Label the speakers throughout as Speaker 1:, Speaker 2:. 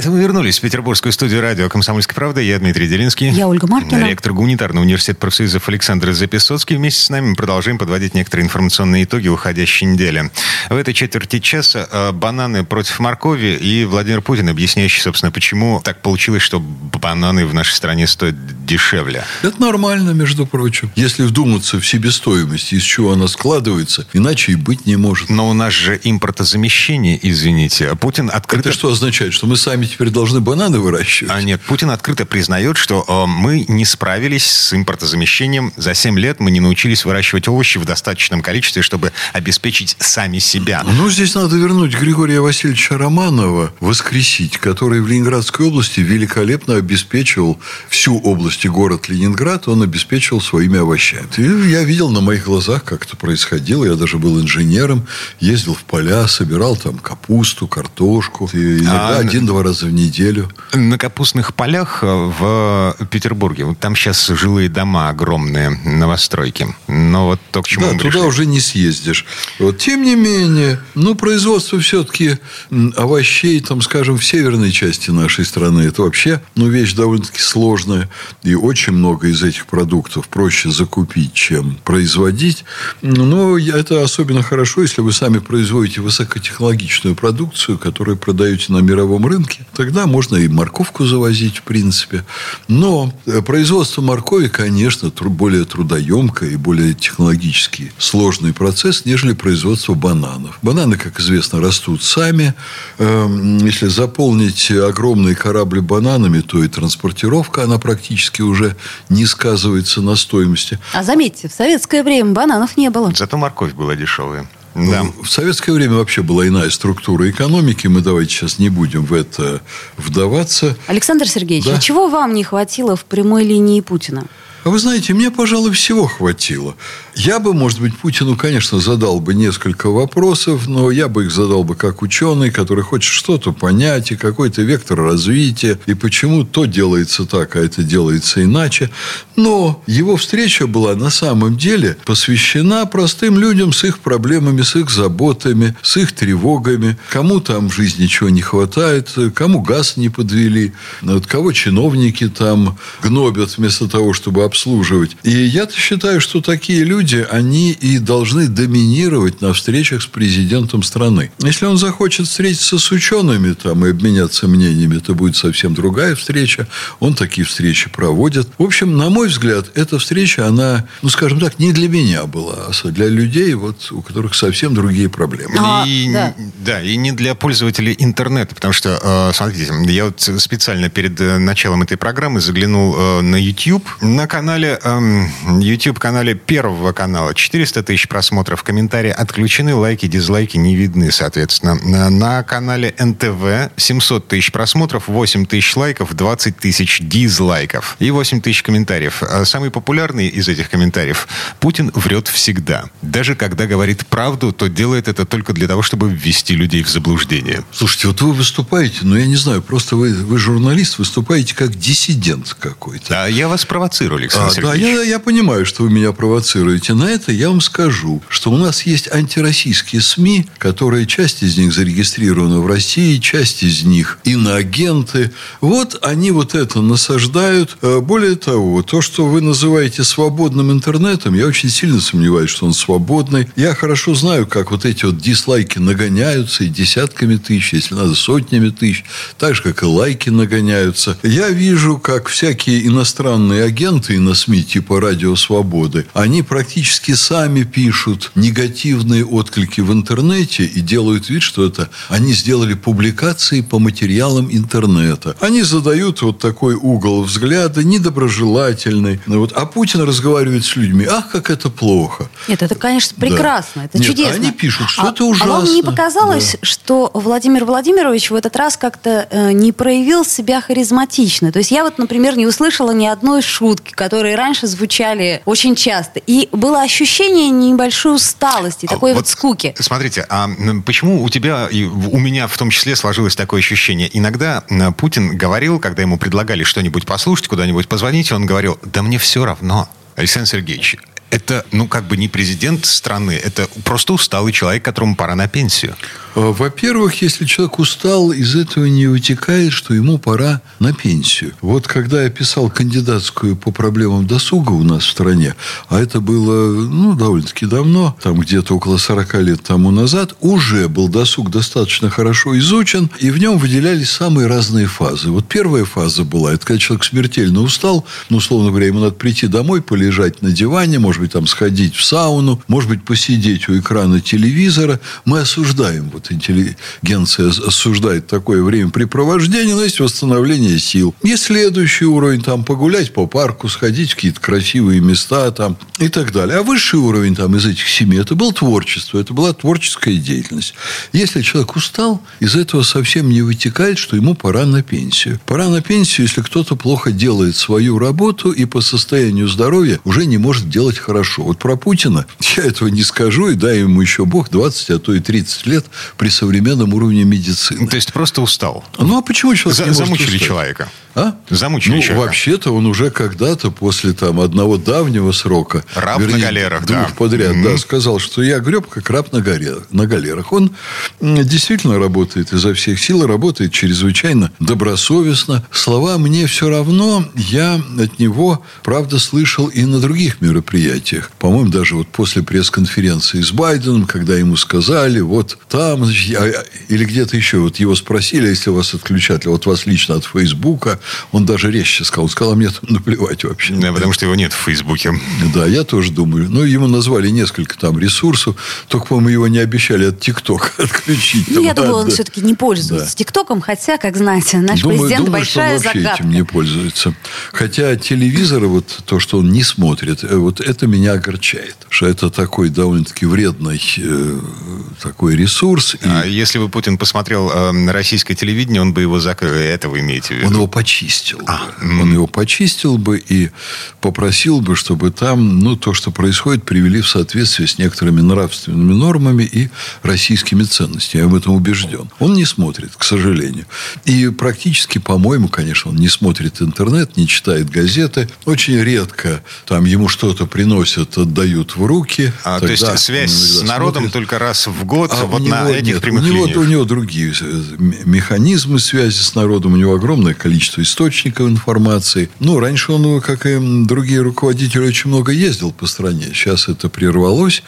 Speaker 1: Это мы вернулись в петербургскую студию радио «Комсомольская правда». Я Дмитрий Делинский.
Speaker 2: Я Ольга Маркина.
Speaker 1: Ректор гуманитарного университета профсоюзов Александр Записоцкий. Вместе с нами мы продолжаем подводить некоторые информационные итоги уходящей недели. В этой четверти часа э, бананы против моркови и Владимир Путин, объясняющий, собственно, почему так получилось, что бананы в нашей стране стоят дешевле.
Speaker 3: Это нормально, между прочим. Если вдуматься в себестоимость, из чего она складывается, иначе и быть не может.
Speaker 1: Но у нас же импортозамещение, извините. А Путин открыто...
Speaker 3: Это что означает? Что мы сами теперь должны бананы выращивать?
Speaker 1: А нет, Путин открыто признает, что э, мы не справились с импортозамещением. За 7 лет мы не научились выращивать овощи в достаточном количестве, чтобы обеспечить сами себя.
Speaker 3: Ну, здесь надо вернуть Григория Васильевича Романова, воскресить, который в Ленинградской области великолепно обеспечивал всю область и город Ленинград, он обеспечивал своими овощами. И я видел на моих глазах, как это происходило. Я даже был инженером, ездил в поля, собирал там капусту, картошку. И иногда
Speaker 1: А,
Speaker 3: один-два раза в неделю.
Speaker 1: На капустных полях э, в Петербурге, вот там сейчас жилые дома огромные, новостройки. Но вот то, к чему
Speaker 3: Да, туда
Speaker 1: пришли.
Speaker 3: уже не съездишь. Вот. Тем не менее, ну, производство все-таки овощей, там, скажем, в северной части нашей страны, это вообще, ну, вещь довольно-таки сложная. И очень много из этих продуктов проще закупить, чем производить. Но это особенно хорошо, если вы сами производите высокотехнологичную продукцию, которую продаете на мировом рынке. Тогда можно и морковку завозить, в принципе. Но э, производство моркови, конечно, более трудоемкое и более технологически сложный процесс, нежели производство бананов. Бананы, как известно, растут сами. Эм, Если заполнить огромные корабли бананами, то и транспортировка, она практически уже не сказывается на стоимости.
Speaker 2: А заметьте, в советское время бананов не было.
Speaker 1: Зато морковь была дешевая. Да.
Speaker 3: Ну, В советское время вообще была иная структура экономики. Мы давайте сейчас не будем в это вдаваться.
Speaker 2: Александр Сергеевич,
Speaker 3: Да.
Speaker 2: а чего вам не хватило в прямой линии Путина?
Speaker 3: А вы знаете, мне, пожалуй, всего хватило. Я бы, может быть, Путину, конечно, задал бы несколько вопросов, но я бы их задал бы как ученый, который хочет что-то понять, и какой-то вектор развития, и почему то делается так, а это делается иначе. Но его встреча была на самом деле посвящена простым людям с их проблемами, с их заботами, с их тревогами. Кому там в жизни чего не хватает, кому газ не подвели, вот кого чиновники там гнобят вместо того, чтобы обслуживать. И я-то считаю, что такие люди, они и должны доминировать на встречах с президентом страны. Если он захочет встретиться с учеными там и обменяться мнениями, это будет совсем другая встреча. Он такие встречи проводит. В общем, на мой взгляд, эта встреча, она, ну, скажем так, не для меня была, а для людей, вот, у которых совсем другие проблемы.
Speaker 2: А,
Speaker 1: и,
Speaker 2: да.
Speaker 1: да, и не для пользователей интернета, потому что, э, смотрите, я вот специально перед э, началом этой программы заглянул э, на YouTube. На канале, эм, YouTube-канале Первого канала 400 тысяч просмотров, комментарии отключены, лайки, дизлайки не видны, соответственно. На, на канале НТВ 700 тысяч просмотров, 8 тысяч лайков, 20 тысяч дизлайков и 8 тысяч комментариев. А Самый популярный из этих комментариев – Путин врет всегда. Даже когда говорит правду, то делает это только для того, чтобы ввести людей в заблуждение.
Speaker 3: Слушайте, вот вы выступаете, ну, я не знаю, просто вы, вы журналист, выступаете как диссидент какой-то.
Speaker 1: А я вас провоцирую, Александр
Speaker 3: А, да,
Speaker 1: Сергеевич.
Speaker 3: я, я понимаю, что вы меня провоцируете. На это я вам скажу, что у нас есть антироссийские СМИ, которые часть из них зарегистрированы в России, часть из них иноагенты. Вот они вот это насаждают. Э, Более того, то, что вы называете свободным интернетом, я очень сильно сомневаюсь, что он свободный. Я хорошо знаю, как вот эти вот дизлайки нагоняются и десятками тысяч, если надо, сотнями тысяч. Так же, как и лайки нагоняются. Я вижу, как всякие иностранные агенты на СМИ типа «Радио Свободы», они практически сами пишут негативные отклики в интернете и делают вид, что это они сделали публикации по материалам интернета. Они задают вот такой угол взгляда, недоброжелательный. Ну Вот. А Путин разговаривает с людьми. Ах, как это плохо.
Speaker 2: Нет, это, конечно,
Speaker 3: Да.
Speaker 2: прекрасно, это
Speaker 3: Нет,
Speaker 2: чудесно.
Speaker 3: они пишут, что
Speaker 2: А-
Speaker 3: это
Speaker 2: А вам не
Speaker 3: ужасно.
Speaker 2: показалось, что Владимир Владимирович в этот раз как-то э, не проявил себя харизматично? То есть я вот, например, не услышала ни одной шутки, которые раньше звучали очень часто. И было ощущение небольшой усталости,
Speaker 1: А
Speaker 2: такой вот, скуки.
Speaker 1: Смотрите, а почему у тебя и у меня в том числе сложилось такое ощущение? Иногда Путин говорил, когда ему предлагали что-нибудь послушать, куда-нибудь позвонить, он говорил, да мне все равно. Александр Сергеевич, это, ну, как бы не президент страны, это просто усталый человек, которому пора на пенсию.
Speaker 3: А, Во-первых, если человек устал, из этого не вытекает, что ему пора на пенсию. Вот когда я писал кандидатскую по проблемам досуга у нас в стране, а это было, ну, довольно-таки давно, там где-то около 40 лет тому назад, уже был досуг достаточно хорошо изучен, и в нем выделялись самые разные фазы. Вот первая фаза была, это когда человек смертельно устал, ну, условно говоря, ему надо прийти домой, полежать на диване, может быть, там сходить в сауну, может быть, посидеть у экрана телевизора. Мы осуждаем, вот интеллигенция осуждает такое времяпрепровождение, но есть восстановление сил. Есть следующий уровень, там, погулять по парку, сходить в какие-то красивые места там и так далее. А высший уровень там из этих семи, это было творчество, это была творческая деятельность. Если человек устал, из этого совсем не вытекает, что ему пора на пенсию. Пора на пенсию, если кто-то плохо делает свою работу и по состоянию здоровья уже не может делать хорошо. Вот про Путина я этого не скажу, и дай ему еще Бог 20, а то и 30 лет при современном уровне медицины.
Speaker 1: То есть просто устал.
Speaker 3: Ну, а почему человек
Speaker 1: За-
Speaker 3: не может
Speaker 1: замучили
Speaker 3: устать?
Speaker 1: человека.
Speaker 3: А?
Speaker 1: Замучили
Speaker 3: ну,
Speaker 1: человека.
Speaker 3: вообще-то он уже когда-то после там одного давнего срока,
Speaker 1: Раб на галерах,
Speaker 3: двух
Speaker 1: да.
Speaker 3: подряд,
Speaker 1: Мгм.
Speaker 3: да, сказал, что я греб как раб на, горе, на галерах. Он действительно работает изо всех сил, работает чрезвычайно добросовестно. Слова «мне все равно» я от него, правда, слышал и на других мероприятиях. По-моему, даже вот после пресс-конференции с Байденом, когда ему сказали, вот там, значит, я- или где-то еще, вот его спросили, если вас отключат, вот вас лично от Фейсбука, он даже резче сказал, он сказал, а мне там наплевать вообще.
Speaker 1: Да, потому что его нет в Фейсбуке.
Speaker 3: Да, я тоже думаю. Ну, ему назвали несколько там ресурсов. Только, по-моему, его не обещали от ТикТока отключить.
Speaker 2: Ну,
Speaker 3: Там,
Speaker 2: я думаю, он
Speaker 3: да.
Speaker 2: все-таки не пользуется ТикТоком, хотя, как знаете, наш
Speaker 3: Думаю,
Speaker 2: президент
Speaker 3: думаю, что
Speaker 2: большая
Speaker 3: он вообще
Speaker 2: загадка.
Speaker 3: этим не пользуется. Хотя телевизор, вот то, что он не смотрит, э, вот это меня огорчает. Что это такой довольно-таки вредный э, такой ресурс. И
Speaker 1: А если бы Путин посмотрел э, российское телевидение, он бы его закрыл. Это вы имеете в виду?
Speaker 3: Он его почистил. бы.
Speaker 1: А,
Speaker 3: Он его почистил бы и попросил бы, чтобы там ну, то, что происходит, привели в соответствие с некоторыми нравственными нормами и российскими ценностями. Я об этом убежден. Он не смотрит, к сожалению. И практически, по-моему, конечно, он не смотрит интернет, не читает газеты. Очень редко там ему что-то приносят, отдают в руки.
Speaker 1: А, то есть
Speaker 3: Тогда
Speaker 1: связь с народом
Speaker 3: смотрит.
Speaker 1: только раз в год,
Speaker 3: А
Speaker 1: вот на
Speaker 3: него
Speaker 1: этих
Speaker 3: нет.
Speaker 1: прямых
Speaker 3: у него,
Speaker 1: линиях.
Speaker 3: у него другие э, механизмы связи с народом, у него огромное количество источников информации. Ну, раньше он, как и другие руководители, очень много ездил по стране. Сейчас это прервалось.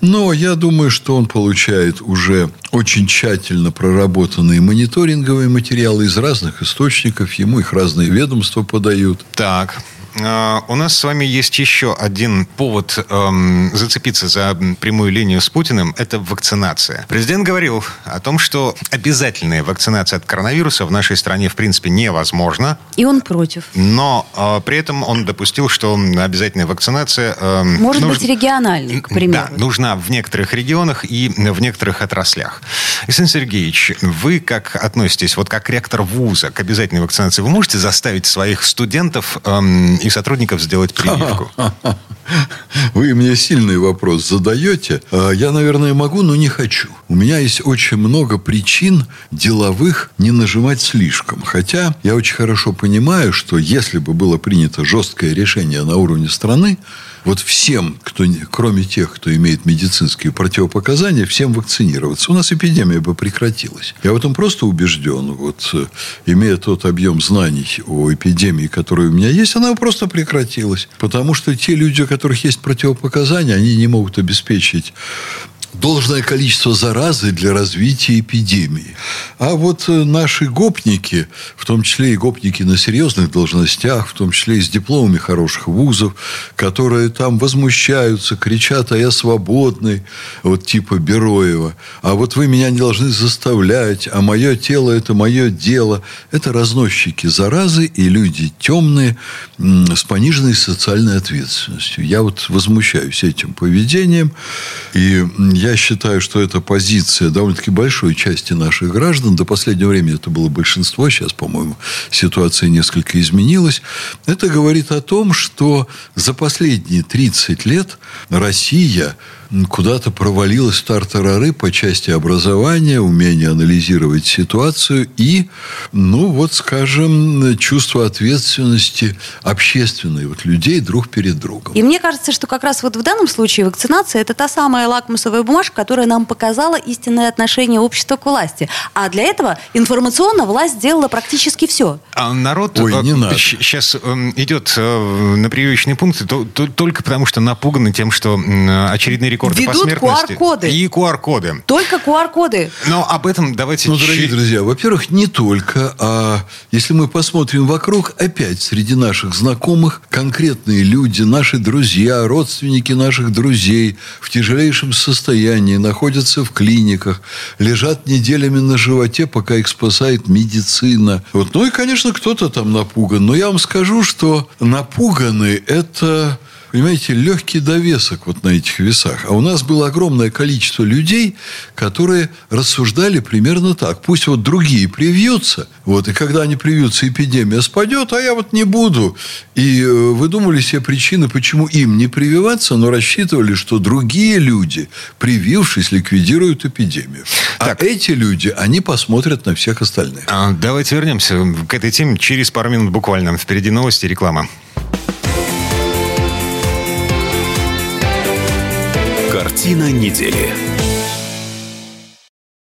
Speaker 3: Но я думаю, что он получает уже очень тщательно проработанные мониторинговые материалы из разных источников. Ему их разные ведомства подают.
Speaker 1: Так. Э, У нас с вами есть еще один повод эм, зацепиться за прямую линию с Путиным. Это вакцинация. Президент говорил о том, что обязательная вакцинация от коронавируса в нашей стране в принципе невозможна.
Speaker 2: И он против.
Speaker 1: Но э, при этом он допустил, что обязательная вакцинация... эм,
Speaker 2: Может
Speaker 1: нуж-
Speaker 2: быть, региональный, к примеру.
Speaker 1: Да, нужна в некоторых регионах и в некоторых отраслях. Александр Сергеевич, вы как относитесь, вот как ректор вуза к обязательной вакцинации, вы можете заставить своих студентов эм, и сотрудников сделать прививку?
Speaker 3: Вы мне сильный вопрос задаете. А, Я, наверное, могу, но не хочу. У меня есть очень много причин деловых не нажимать слишком. Хотя я очень хорошо понимаю, что если бы было принято жесткое решение на уровне страны, вот всем, кто, кроме тех, кто имеет медицинские противопоказания, всем вакцинироваться. У нас эпидемия бы прекратилась. Я в этом просто убежден. Вот, э, имея тот объем знаний о эпидемии, который у меня есть, она бы просто прекратилась. Потому что те люди, у которых есть противопоказания, они не могут обеспечить должное количество заразы для развития эпидемии. А вот э, наши гопники, в том числе и гопники на серьезных должностях, в том числе и с дипломами хороших вузов, которые там возмущаются, кричат, а я свободный, вот типа Бероева, а вот вы меня не должны заставлять, а мое тело – это мое дело. Это разносчики заразы и люди темные с пониженной социальной ответственностью. Я вот возмущаюсь этим поведением, и м, я считаю, что это позиция довольно-таки большой части наших граждан. До последнего времени это было большинство. Сейчас, по-моему, ситуация несколько изменилась. Это говорит о том, что за последние 30 лет Россия куда-то провалилась тартарары по части образования, умения анализировать ситуацию и, ну, вот, скажем, чувство ответственности общественной вот людей друг перед другом.
Speaker 2: И мне кажется, что как раз вот в данном случае вакцинация – это та самая лакмусовая бумажка, которая нам показала истинное отношение общества к власти. А для этого информационно власть сделала практически все.
Speaker 1: А народ
Speaker 3: Ой, не надо.
Speaker 1: сейчас идет э, на прививочные пункты только потому, что напуганы тем, что очередные рекорды
Speaker 2: Ведут
Speaker 1: по смертности.
Speaker 2: QR-коды.
Speaker 1: И QR-коды.
Speaker 2: Только QR-коды.
Speaker 1: Но об этом давайте...
Speaker 3: Ну, дорогие друзья, во-первых, не только, а если мы посмотрим вокруг, опять среди наших знакомых конкретные люди, наши друзья, родственники наших друзей в тяжелейшем состоянии, находятся в клиниках, лежат неделями на животе, пока их спасает медицина. Вот. Ну и, конечно, кто-то там напуган. Но я вам скажу, что напуганы – это понимаете, легкий довесок вот на этих весах. А у нас было огромное количество людей, которые рассуждали примерно так. Пусть вот другие привьются, вот, и когда они привьются, эпидемия спадет, а я вот не буду. И э, выдумали себе причины, почему им не прививаться, но рассчитывали, что другие люди, привившись, ликвидируют эпидемию. А эти люди, они посмотрят на всех остальных.
Speaker 1: А, Давайте вернемся к этой теме через пару минут буквально. Впереди новости реклама.
Speaker 4: Картина недели.